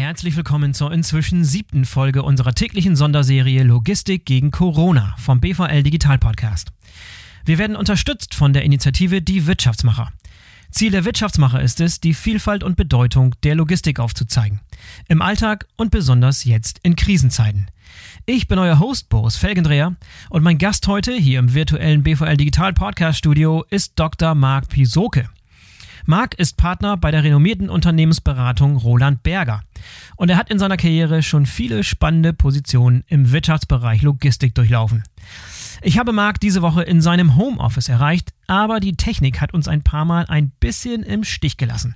Herzlich willkommen zur inzwischen siebten Folge unserer täglichen Sonderserie Logistik gegen Corona vom BVL Digital Podcast. Wir werden unterstützt von der Initiative Die Wirtschaftsmacher. Ziel der Wirtschaftsmacher ist es, die Vielfalt und Bedeutung der Logistik aufzuzeigen. Im Alltag und besonders jetzt in Krisenzeiten. Ich bin euer Host Boris Felgendreher und mein Gast heute hier im virtuellen BVL Digital Podcast Studio ist Dr. Marc Pisoke. Marc ist Partner bei der renommierten Unternehmensberatung Roland Berger. Und er hat in seiner Karriere schon viele spannende Positionen im Wirtschaftsbereich Logistik durchlaufen. Ich habe Marc diese Woche in seinem Homeoffice erreicht, aber die Technik hat uns ein paar Mal ein bisschen im Stich gelassen.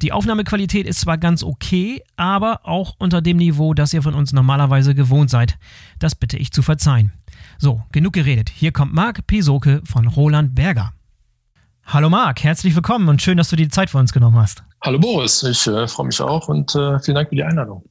Die Aufnahmequalität ist zwar ganz okay, aber auch unter dem Niveau, das ihr von uns normalerweise gewohnt seid. Das bitte ich zu verzeihen. So, genug geredet. Hier kommt Marc Pisoke von Roland Berger. Hallo Marc, herzlich willkommen und schön, dass du die Zeit für uns genommen hast. Hallo Boris, ich äh, freue mich auch und äh, vielen Dank für die Einladung.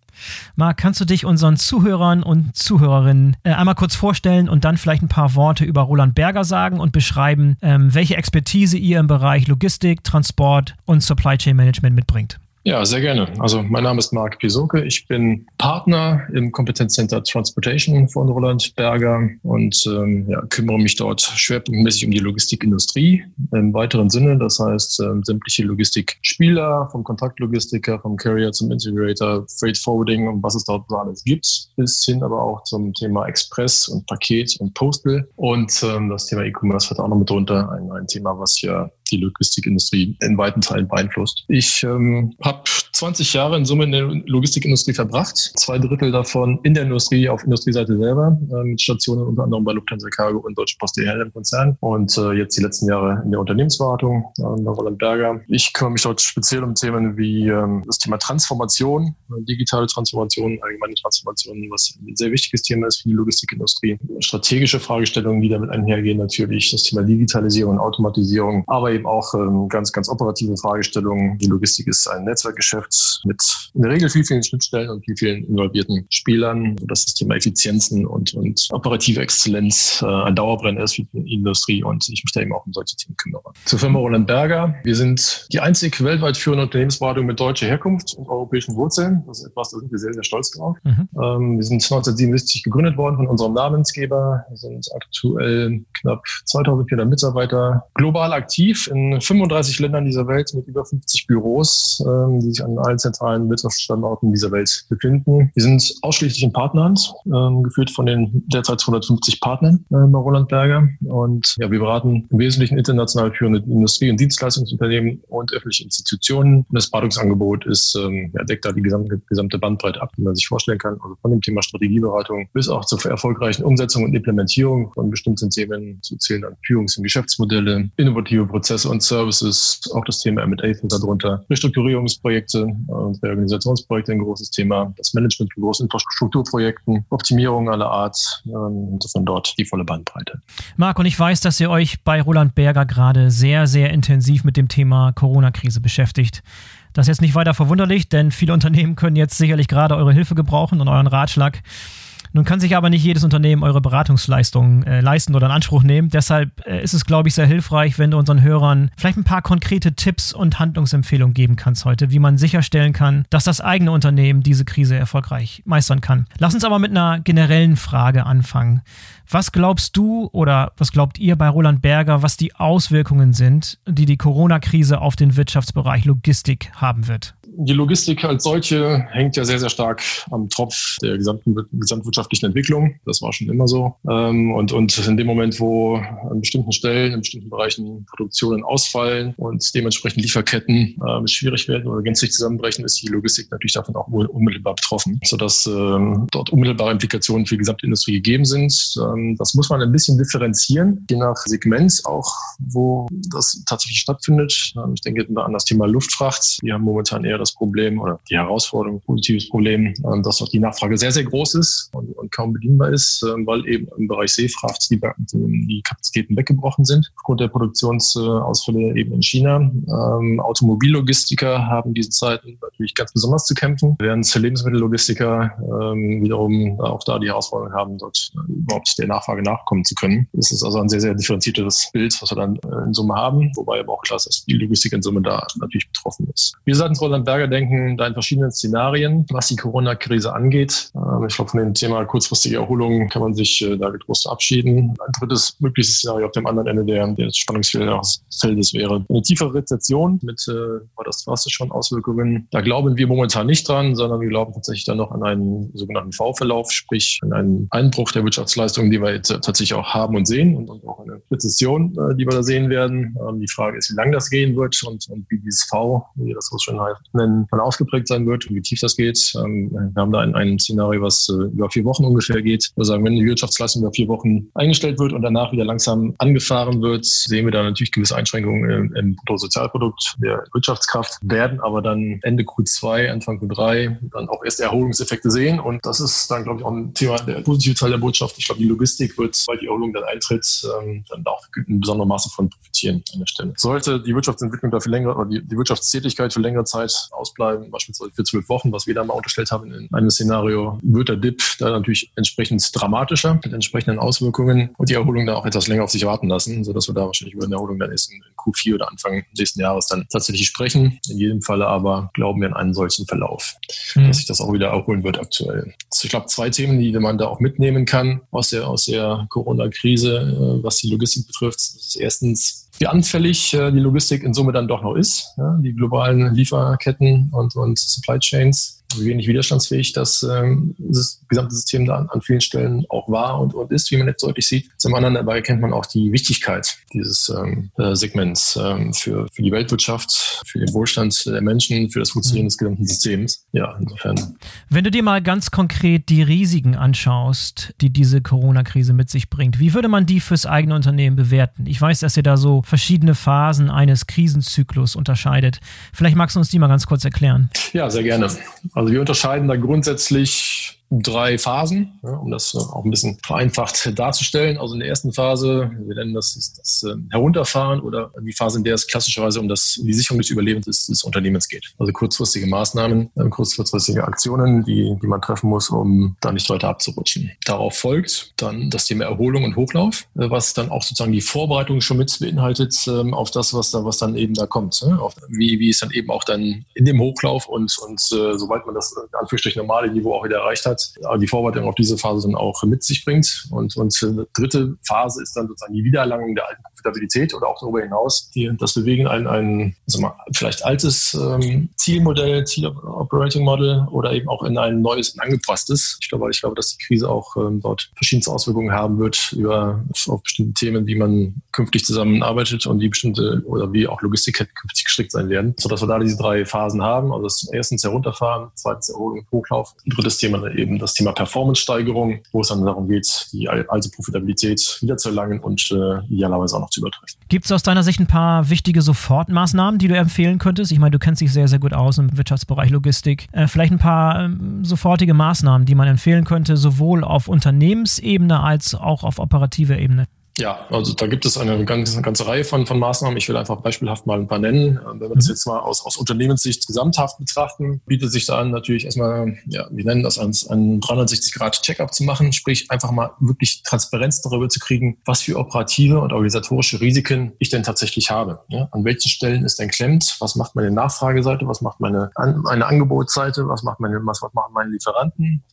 Marc, kannst du dich unseren Zuhörern und Zuhörerinnen äh, einmal kurz vorstellen und dann vielleicht ein paar Worte über Roland Berger sagen und beschreiben, ähm, welche Expertise ihr im Bereich Logistik, Transport und Supply Chain Management mitbringt? Ja, sehr gerne. Also mein Name ist Marc Pisoke. Ich bin Partner im Kompetenzcenter Transportation von Roland Berger und ähm, ja, kümmere mich dort schwerpunktmäßig um die Logistikindustrie im weiteren Sinne. Das heißt, ähm, sämtliche Logistikspieler, vom Kontaktlogistiker, vom Carrier zum Integrator, Freight Forwarding und was es dort so alles gibt, bis hin aber auch zum Thema Express und Paket und Postal. Und ähm, das Thema E-Commerce hat auch noch mit drunter ein, ein Thema, was ja die Logistikindustrie in weiten Teilen beeinflusst. Ich ähm, habe 20 Jahre in Summe in der Logistikindustrie verbracht, zwei Drittel davon in der Industrie, auf Industrieseite selber, äh, mit Stationen unter anderem bei Lufthansa Cargo und Deutsche Post DHL im Konzern und äh, jetzt die letzten Jahre in der Unternehmensberatung äh, bei Roland Berger. Ich kümmere mich dort speziell um Themen wie ähm, das Thema Transformation, äh, digitale Transformation, allgemeine Transformation, was ein sehr wichtiges Thema ist für die Logistikindustrie. Strategische Fragestellungen, die damit einhergehen, natürlich das Thema Digitalisierung und Automatisierung, aber eben eben auch ähm, ganz, ganz operative Fragestellungen. Die Logistik ist ein Netzwerkgeschäft mit in der Regel viel, vielen Schnittstellen und viel, vielen involvierten Spielern, sodass das Thema Effizienzen und, und operative Exzellenz äh, ein Dauerbrenner ist für die Industrie und ich mich da eben auch um solche Themen kümmere. Zur Firma Roland Berger. Wir sind die einzig weltweit führende Unternehmensberatung mit deutscher Herkunft und europäischen Wurzeln. Das ist etwas, da sind wir sehr, sehr stolz drauf. Mhm. Ähm, wir sind 1977 gegründet worden von unserem Namensgeber. Wir sind aktuell knapp 2400 Mitarbeiter global aktiv in 35 Ländern dieser Welt mit über 50 Büros, ähm, die sich an allen zentralen Wirtschaftsstandorten dieser Welt befinden. Wir sind ausschließlich in Partnerhand, ähm, geführt von den derzeit 250 Partnern äh, bei Roland Berger. Und ja, wir beraten im Wesentlichen international führende Industrie- und Dienstleistungsunternehmen und öffentliche Institutionen. Und das Beratungsangebot ist, ähm, ja, deckt da die gesamte, gesamte Bandbreite ab, die man sich vorstellen kann. Also von dem Thema Strategieberatung bis auch zur erfolgreichen Umsetzung und Implementierung von bestimmten Themen zu zählen an Führungs- und Geschäftsmodelle, innovative Prozesse Prozesse und Services, auch das Thema M&A fällt darunter, Restrukturierungsprojekte und Reorganisationsprojekte ein großes Thema, das Management von großen Infrastrukturprojekten, Optimierung aller Art, ähm, von dort die volle Bandbreite. Marc, und ich weiß, dass ihr euch bei Roland Berger gerade sehr, sehr intensiv mit dem Thema Corona-Krise beschäftigt. Das ist jetzt nicht weiter verwunderlich, denn viele Unternehmen können jetzt sicherlich gerade eure Hilfe gebrauchen und euren Ratschlag. Nun kann sich aber nicht jedes Unternehmen eure Beratungsleistungen äh, leisten oder in Anspruch nehmen. Deshalb äh, ist es, glaube ich, sehr hilfreich, wenn du unseren Hörern vielleicht ein paar konkrete Tipps und Handlungsempfehlungen geben kannst heute, wie man sicherstellen kann, dass das eigene Unternehmen diese Krise erfolgreich meistern kann. Lass uns aber mit einer generellen Frage anfangen. Was glaubst du oder was glaubt ihr bei Roland Berger, was die Auswirkungen sind, die die Corona-Krise auf den Wirtschaftsbereich Logistik haben wird? Die Logistik als solche hängt ja sehr, sehr stark am Tropf der gesamten gesamtwirtschaftlichen Entwicklung. Das war schon immer so. Ähm, und, und in dem Moment, wo an bestimmten Stellen, in bestimmten Bereichen Produktionen ausfallen und dementsprechend Lieferketten äh, schwierig werden oder gänzlich zusammenbrechen, ist die Logistik natürlich davon auch unmittelbar betroffen, sodass ähm, dort unmittelbare Implikationen für die gesamte Industrie gegeben sind. Ähm, das muss man ein bisschen differenzieren, je nach Segment auch, wo das tatsächlich stattfindet. ich denke an das Thema Luftfracht. Wir haben momentan eher das Problem oder die Herausforderung, positives Problem, ähm, dass auch die Nachfrage sehr, sehr groß ist. Und kaum bedienbar ist, ähm, weil eben im Bereich Seefracht die, die Kapazitäten weggebrochen sind aufgrund der Produktionsausfälle eben in China. Ähm, Automobillogistiker haben diese Zeiten natürlich ganz besonders zu kämpfen, während Lebensmittellogistiker ähm, wiederum auch da die Herausforderung haben, dort äh, überhaupt der Nachfrage nachkommen zu können. Das ist also ein sehr, sehr differenziertes Bild, was wir dann äh, in Summe haben, wobei aber auch klar ist, dass die Logistik in Summe da natürlich betroffen ist. Wir seitens Roland Berger denken da in verschiedenen Szenarien, was die Corona-Krise angeht. Ich glaube, von dem Thema kurzfristige Erholung kann man sich äh, da getrost verabschieden. Ein drittes mögliches Szenario auf dem anderen Ende der, des Spannungsfeldes wäre eine tiefe Rezession mit, äh, war das drastisch schon Auswirkungen. Da glauben wir momentan nicht dran, sondern wir glauben tatsächlich dann noch an einen sogenannten V-Verlauf, sprich an einen Einbruch der Wirtschaftsleistungen, die wir jetzt tatsächlich auch haben und sehen und, und auch eine Rezession, äh, die wir da sehen werden. Ähm, die Frage ist, wie lang das gehen wird und, und wie dieses V, wie wir das so schön nennen, dann ausgeprägt sein wird und wie tief das geht. Ähm, wir haben da ein, ein Szenario, was äh, über vier Wochen ungefähr geht. Sagen, wenn die Wirtschaftsleistung über vier Wochen eingestellt wird und danach wieder langsam angefahren wird, sehen wir da natürlich gewisse Einschränkungen im, Bruttosozialprodukt der Wirtschaftskraft, werden aber dann Ende Q2, Anfang Q3 dann auch erste Erholungseffekte sehen. Und das ist dann, glaube ich, auch ein Thema, der positive Teil der Botschaft. Ich glaube, die Logistik wird, weil die Erholung dann eintritt, ähm, dann auch in besonderem Maße von profitieren an der Stelle. Sollte die Wirtschaftsentwicklung da für längere oder die, die Wirtschaftstätigkeit für längere Zeit ausbleiben, beispielsweise für zwölf Wochen, was wir da mal unterstellt haben in einem Szenario, wird der Dip da natürlich entsprechend dramatischer mit entsprechenden Auswirkungen und die Erholung dann auch etwas länger auf sich warten lassen, sodass wir da wahrscheinlich über eine Erholung dann erst in Q4 oder Anfang nächsten Jahres dann tatsächlich sprechen. In jedem Falle aber glauben wir an einen solchen Verlauf, mhm. dass sich das auch wieder erholen wird aktuell. Ich glaube, zwei Themen, die man da auch mitnehmen kann aus der, aus der Corona-Krise, äh, was die Logistik betrifft. Ist erstens, wie anfällig äh, die Logistik in Summe dann doch noch ist. Die globalen Lieferketten und, und Supply Chains wenig widerstandsfähig das, ähm, das gesamte System da an, an, vielen Stellen auch war und, und ist, wie man jetzt deutlich sieht. Zum anderen dabei erkennt man auch die Wichtigkeit dieses ähm, äh, Segments ähm, für, für die Weltwirtschaft, für den Wohlstand der Menschen, für das Funktionieren des gesamten Systems. Ja, insofern. Wenn du dir mal ganz konkret die Risiken anschaust, die diese Corona-Krise mit sich bringt, wie würde man die fürs eigene Unternehmen bewerten? Ich weiß, dass ihr da so verschiedene Phasen eines Krisenzyklus unterscheidet. Vielleicht magst du uns die mal ganz kurz erklären. Ja, sehr gerne. Also wir unterscheiden da grundsätzlich drei Phasen, ja, um das auch ein bisschen vereinfacht darzustellen. Also in der ersten Phase, wir nennen das das, das ähm, Herunterfahren oder die Phase, in der es klassischerweise um, das, um die Sicherung des Überlebens des, des Unternehmens geht. Also kurzfristige Maßnahmen, äh, kurzfristige Aktionen, die, die man treffen muss, um da nicht weiter abzurutschen. Darauf folgt dann das Thema Erholung und Hochlauf, äh, was dann auch sozusagen die Vorbereitung schon mit beinhaltet ähm, auf das, was da, was dann eben da kommt. Ne? Auf, wie, wie es dann eben auch dann in dem Hochlauf und, und äh, sobald man das in Anführungsstrichen normale Niveau auch wieder erreicht hat, die Vorbereitung auf diese Phase dann auch mit sich bringt. Und, und dritte Phase ist dann sozusagen die Wiedererlangung der alten Profitabilität oder auch darüber hinaus die, das Bewegen ein, ein mal, vielleicht altes ähm, Zielmodell, Ziel Operating Model oder eben auch in ein neues, ein angepasstes. Ich glaube, ich glaube, dass die Krise auch ähm, dort verschiedenste Auswirkungen haben wird über auf bestimmte Themen, wie man künftig zusammenarbeitet und wie bestimmte oder wie auch Logistik künftig gestrickt sein werden, sodass wir da diese drei Phasen haben. Also das erstens herunterfahren, zweitens Erholung, Hochlauf, drittes Thema eben das Thema Performance-Steigerung, wo es dann darum geht, die alte Profitabilität wiederzuerlangen und äh, idealerweise auch noch zu übertreffen. Gibt es aus deiner Sicht ein paar wichtige Sofortmaßnahmen, die du empfehlen könntest? Ich meine, du kennst dich sehr, sehr gut aus im Wirtschaftsbereich Logistik. Äh, vielleicht ein paar ähm, sofortige Maßnahmen, die man empfehlen könnte, sowohl auf Unternehmensebene als auch auf operativer Ebene. Ja, also da gibt es eine ganze, eine ganze Reihe von, von Maßnahmen. Ich will einfach beispielhaft mal ein paar nennen. Äh, wenn wir das mhm. jetzt mal aus, aus Unternehmenssicht gesamthaft betrachten, bietet sich da an, natürlich erstmal, ja, wir nennen das ein, ein 360-Grad-Checkup zu machen, sprich einfach mal wirklich Transparenz darüber zu kriegen, was für operative und organisatorische Risiken ich denn tatsächlich habe. Ja? An welchen Stellen ist denn klemmt? Was macht meine Nachfrageseite? Was macht meine, meine Angebotsseite? Was macht meine, was machen meine Lieferanten?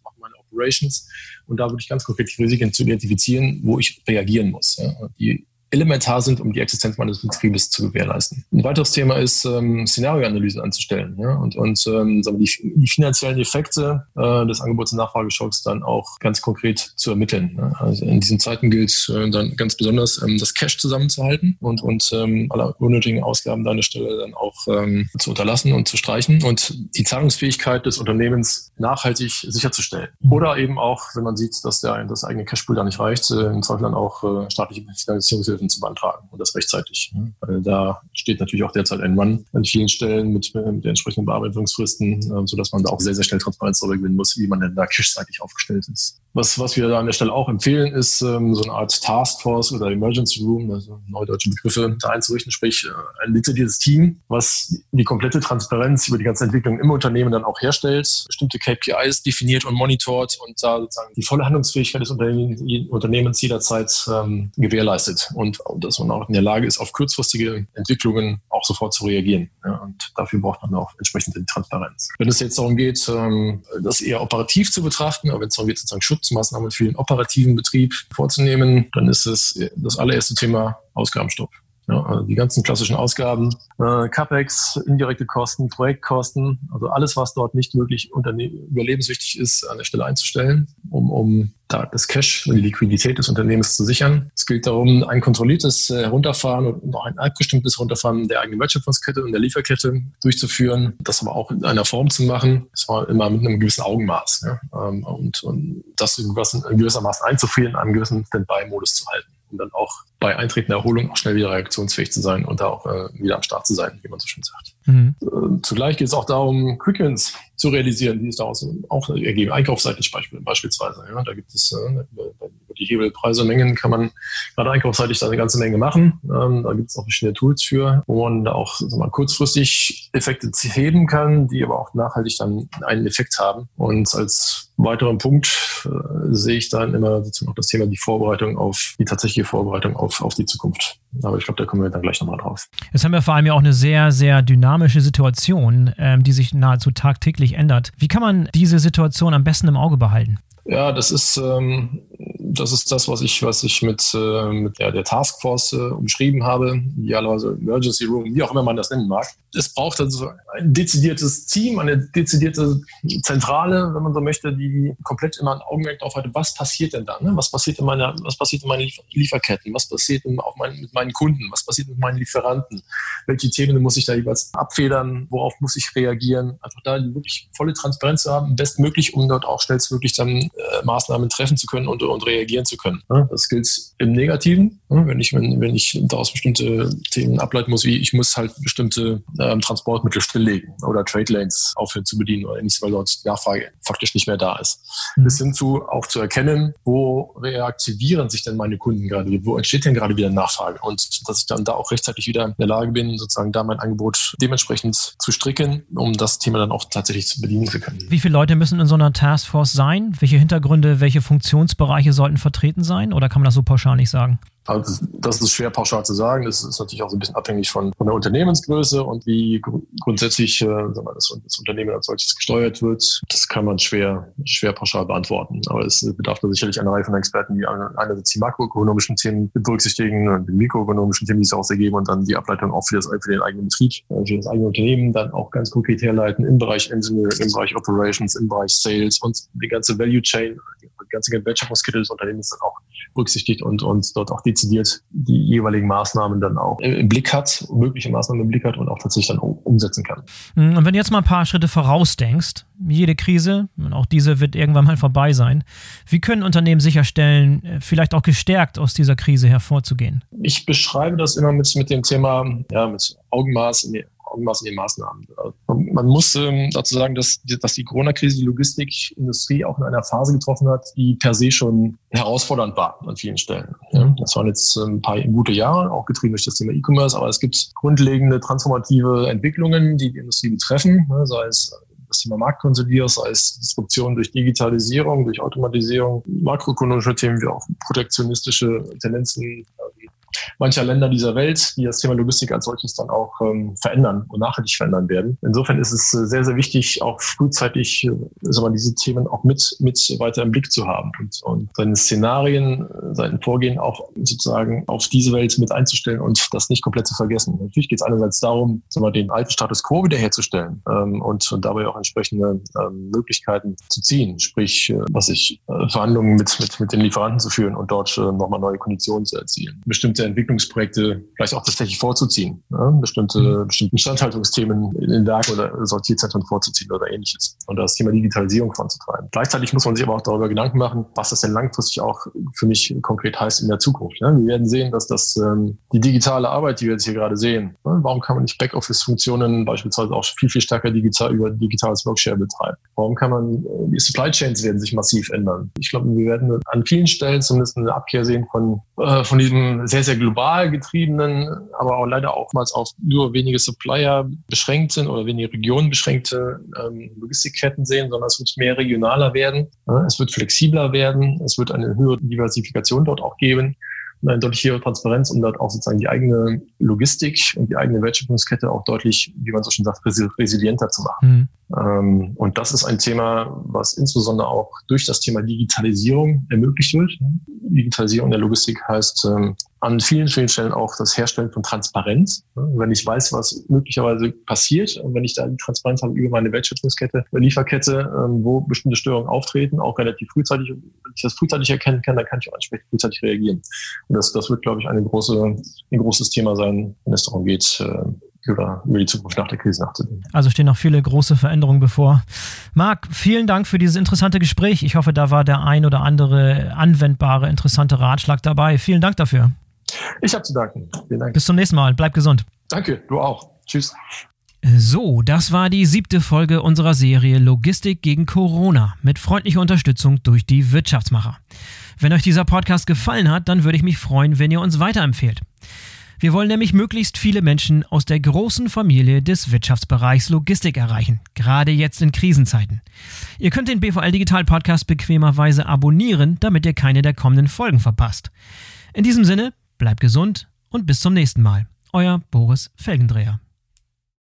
Operations? und da wirklich ganz konkret die Risiken zu identifizieren, wo ich reagieren muss. Ja. Die elementar sind, um die Existenz meines Betriebes zu gewährleisten. Ein weiteres Thema ist, ähm, Szenarioanalysen anzustellen ja, und, und ähm, die, die finanziellen Effekte äh, des Angebots- und Nachfrageschocks dann auch ganz konkret zu ermitteln. Ja. Also in diesen Zeiten gilt äh, dann ganz besonders, ähm, das Cash zusammenzuhalten und, und ähm, alle unnötigen Ausgaben an der Stelle dann auch ähm, zu unterlassen und zu streichen und die Zahlungsfähigkeit des Unternehmens nachhaltig sicherzustellen. Oder eben auch, wenn man sieht, dass der, das eigene Cashpool da nicht reicht, äh, im Zweifel dann auch äh, staatliche Finanzierungshilfe Hilfen zu beantragen und das rechtzeitig. Mhm. Weil da steht natürlich auch derzeit ein Mann an vielen Stellen mit, mit den entsprechenden Bearbeitungsfristen, äh, sodass man da auch sehr, sehr schnell Transparenz darüber gewinnen muss, wie man denn da cashseitig aufgestellt ist. Was, was wir da an der Stelle auch empfehlen, ist ähm, so eine Art Taskforce oder Emergency Room, also neudeutsche Begriffe da einzurichten, sprich äh, ein dezidiertes Team, was die komplette Transparenz über die ganze Entwicklung im Unternehmen dann auch herstellt, bestimmte KPIs definiert und monitort und da sozusagen die volle Handlungsfähigkeit des Unternehmens jederzeit ähm, gewährleistet und, dass man auch in der Lage ist, auf kurzfristige Entwicklungen auch sofort zu reagieren. Ja, und dafür braucht man auch entsprechend die Transparenz. Wenn es jetzt darum geht, ähm, das eher operativ zu betrachten, aber wenn es darum geht, sozusagen Schutzmaßnahmen für den operativen Betrieb vorzunehmen, dann ist es das allererste Thema Ausgabenstopp. Ja, also die ganzen klassischen Ausgaben, äh, CAPEX, indirekte Kosten, Projektkosten, also alles, was dort nicht wirklich überlebenswichtig ist, an der Stelle einzustellen, um, um da das Cash und die Liquidität des Unternehmens zu sichern. Es gilt darum, ein kontrolliertes äh, Herunterfahren und auch ein abgestimmtes Herunterfahren der eigenen Wertschöpfungskette und der Lieferkette durchzuführen, das aber auch in einer Form zu machen, das war immer mit einem gewissen Augenmaß ja, ähm, und, und das in gewissermaßen einzufrieren, in einem gewissen Standby-Modus zu halten um dann auch bei eintretender Erholung auch schnell wieder reaktionsfähig zu sein und da auch äh, wieder am Start zu sein, wie man so schön sagt. Mhm. Äh, zugleich geht es auch darum, Quick-Wins zu realisieren, die es daraus auch ergeben. Einkaufsseitig beispielsweise. Ja, da gibt es äh, über die Hebelpreise, Mengen kann man gerade einkaufsseitig da eine ganze Menge machen. Ähm, da gibt es auch verschiedene Tools für, wo man da auch wir, kurzfristig Effekte heben kann, die aber auch nachhaltig dann einen Effekt haben. Und als weiteren Punkt äh, sehe ich dann immer sozusagen auch das Thema die Vorbereitung auf die tatsächliche Vorbereitung auf, auf die Zukunft. Aber ich glaube, da kommen wir dann gleich nochmal drauf. Jetzt haben wir vor allem ja auch eine sehr, sehr dynamische Situation, ähm, die sich nahezu tagtäglich ändert. Wie kann man diese Situation am besten im Auge behalten? Ja, das ist, ähm, das ist das, was ich, was ich mit, äh, mit der, der Taskforce äh, umschrieben habe, idealerweise Emergency Room, wie auch immer man das nennen mag. Es braucht also ein dezidiertes Team, eine dezidierte Zentrale, wenn man so möchte, die komplett immer ein Augenmerk darauf hat, was passiert denn da? Ne? Was passiert in meiner, was passiert in meinen Lieferketten? Was passiert in, auf mein, mit meinen Kunden? Was passiert mit meinen Lieferanten? Welche Themen muss ich da jeweils abfedern? Worauf muss ich reagieren? Einfach da die wirklich volle Transparenz zu haben, bestmöglich, um dort auch schnellstmöglich dann äh, Maßnahmen treffen zu können und, und reagieren zu können. Das gilt im Negativen, wenn ich, wenn, wenn ich daraus bestimmte Themen ableiten muss, wie ich muss halt bestimmte ähm, Transportmittel stilllegen oder Trade Lanes aufhören zu bedienen oder ähnliches, weil dort die Nachfrage faktisch nicht mehr da ist. Mhm. Bis hin zu auch zu erkennen, wo reaktivieren sich denn meine Kunden gerade, wo entsteht denn gerade wieder Nachfrage und dass ich dann da auch rechtzeitig wieder in der Lage bin, sozusagen da mein Angebot dementsprechend zu stricken, um das Thema dann auch tatsächlich zu bedienen zu können. Wie viele Leute müssen in so einer Taskforce sein? Welche Hintergründe, welche Funktionsbereiche sollten vertreten sein? Oder kann man das so pauschal nicht sagen? Also das ist schwer pauschal zu sagen. Das ist natürlich auch so ein bisschen abhängig von, von der Unternehmensgröße und wie gr grundsätzlich äh, wir, das, das, Unternehmen als solches gesteuert wird. Das kann man schwer, schwer pauschal beantworten. Aber es bedarf da sicherlich einer Reihe von Experten, die einerseits die makroökonomischen Themen berücksichtigen und die mikroökonomischen Themen, die es auch ergeben und dann die Ableitung auch für, das, für den eigenen Betrieb, äh, für das eigene Unternehmen dann auch ganz konkret herleiten im Bereich Engineering, im Bereich Operations, im Bereich Sales und die ganze Value Chain, ganze Wertschöpfungskette des Unternehmens dann auch berücksichtigt und, und dort auch dezidiert die jeweiligen Maßnahmen dann auch im Blick hat, mögliche Maßnahmen im Blick hat und auch tatsächlich dann umsetzen kann. Mhm, und wenn du jetzt mal ein paar Schritte vorausdenkst, jede Krise, auch diese wird irgendwann mal vorbei sein, wie können Unternehmen sicherstellen, äh, vielleicht auch gestärkt aus dieser Krise hervorzugehen? Ich beschreibe das immer mit, mit dem Thema, ja, mit Augenmaß, Augenmaß in den Maßnahmen. Man muss ähm, dazu sagen, dass, dass die Corona-Krise die Logistikindustrie auch in einer Phase getroffen hat, die per se schon herausfordernd war an vielen Stellen. Ja, das waren jetzt ähm, ein paar gute Jahre, auch getrieben durch das Thema E-Commerce, aber es gibt grundlegende transformative Entwicklungen, die die Industrie betreffen, ne, sei es das Thema Marktkonsolidierung, sei es Disruption durch Digitalisierung, durch Automatisierung, makroökonomische Themen wie auch protektionistische Tendenzen, mancher Länder dieser Welt, die das Thema Logistik als solches dann auch ähm, verändern und nachhaltig verändern werden. Insofern ist es äh, sehr, sehr wichtig, auch frühzeitig äh, sagen diese Themen auch mit, mit weiter im Blick zu haben und, und seine Szenarien, äh, sein Vorgehen auch sozusagen auf diese Welt mit einzustellen und das nicht komplett zu vergessen. Natürlich geht es einerseits darum, sagen wir, den alten Status quo wiederherzustellen ähm, und, und dabei auch entsprechende ähm, Möglichkeiten zu ziehen, sprich, äh, was ich, äh, Verhandlungen mit, mit, mit den Lieferanten zu führen und dort äh, nochmal neue Konditionen zu erzielen. Bestimmte bestimmte Entwicklungsprojekte vielleicht auch tatsächlich vorzuziehen, ne? bestimmte, mhm. bestimmte Instandhaltungsthemen in den Werken oder Sortierzentren vorzuziehen oder ähnliches und das Thema Digitalisierung voranzutreiben. Gleichzeitig muss man sich aber auch darüber Gedanken machen, was das denn langfristig auch für mich konkret heißt in der Zukunft. Ne? Wir werden sehen, dass das ähm, die digitale Arbeit, die wir jetzt hier gerade sehen, ne? warum kann man nicht Backoffice-Funktionen beispielsweise auch viel, viel stärker digital über digitales Workshare betreiben? Warum kann man, äh, die Supply Chains werden sich massiv ändern. Ich glaube, wir werden an vielen Stellen zumindest eine Abkehr sehen von, äh, von diesem sehr, sehr global getriebenen, aber auch leider oftmals auf nur wenige Supplier beschränkt sind oder wenige Regionen beschränkte ähm, Logistikketten sehen, sondern es wird mehr regionaler werden. Ja, es wird flexibler werden. Es wird eine höhere Diversifikation dort auch geben eine deutliche Transparenz, um dort auch sozusagen die eigene Logistik und die eigene Wertschöpfungskette auch deutlich, wie man so schon sagt, resilienter zu machen. Mhm. Ähm, und das ist ein Thema, was insbesondere auch durch das Thema Digitalisierung ermöglicht wird. Digitalisierung der Logistik heißt ähm, an vielen, vielen Stellen auch das Herstellen von Transparenz. Wenn ich weiß, was möglicherweise passiert und wenn ich da die Transparenz habe über meine Wertschöpfungskette, Lieferkette, ähm, wo bestimmte Störungen auftreten, auch relativ frühzeitig, wenn ich das frühzeitig erkennen kann, dann kann ich auch entsprechend frühzeitig reagieren. Und das, das wird, glaube ich, eine große, ein großes Thema sein, wenn es darum geht, äh, über, über die Zukunft nach der Krise nachzudenken. Also stehen noch viele große Veränderungen bevor. Marc, vielen Dank für dieses interessante Gespräch. Ich hoffe, da war der ein oder andere anwendbare, interessante Ratschlag dabei. Vielen Dank dafür. Ich habe zu danken. Vielen Dank. Bis zum nächsten Mal. Bleib gesund. Danke, du auch. Tschüss. So, das war die siebte Folge unserer Serie Logistik gegen Corona mit freundlicher Unterstützung durch die Wirtschaftsmacher. Wenn euch dieser Podcast gefallen hat, dann würde ich mich freuen, wenn ihr uns weiterempfehlt. Wir wollen nämlich möglichst viele Menschen aus der großen Familie des Wirtschaftsbereichs Logistik erreichen, gerade jetzt in Krisenzeiten. Ihr könnt den BVL Digital Podcast bequemerweise abonnieren, damit ihr keine der kommenden Folgen verpasst. In diesem Sinne, bleibt gesund und bis zum nächsten Mal. Euer Boris Felgendreher.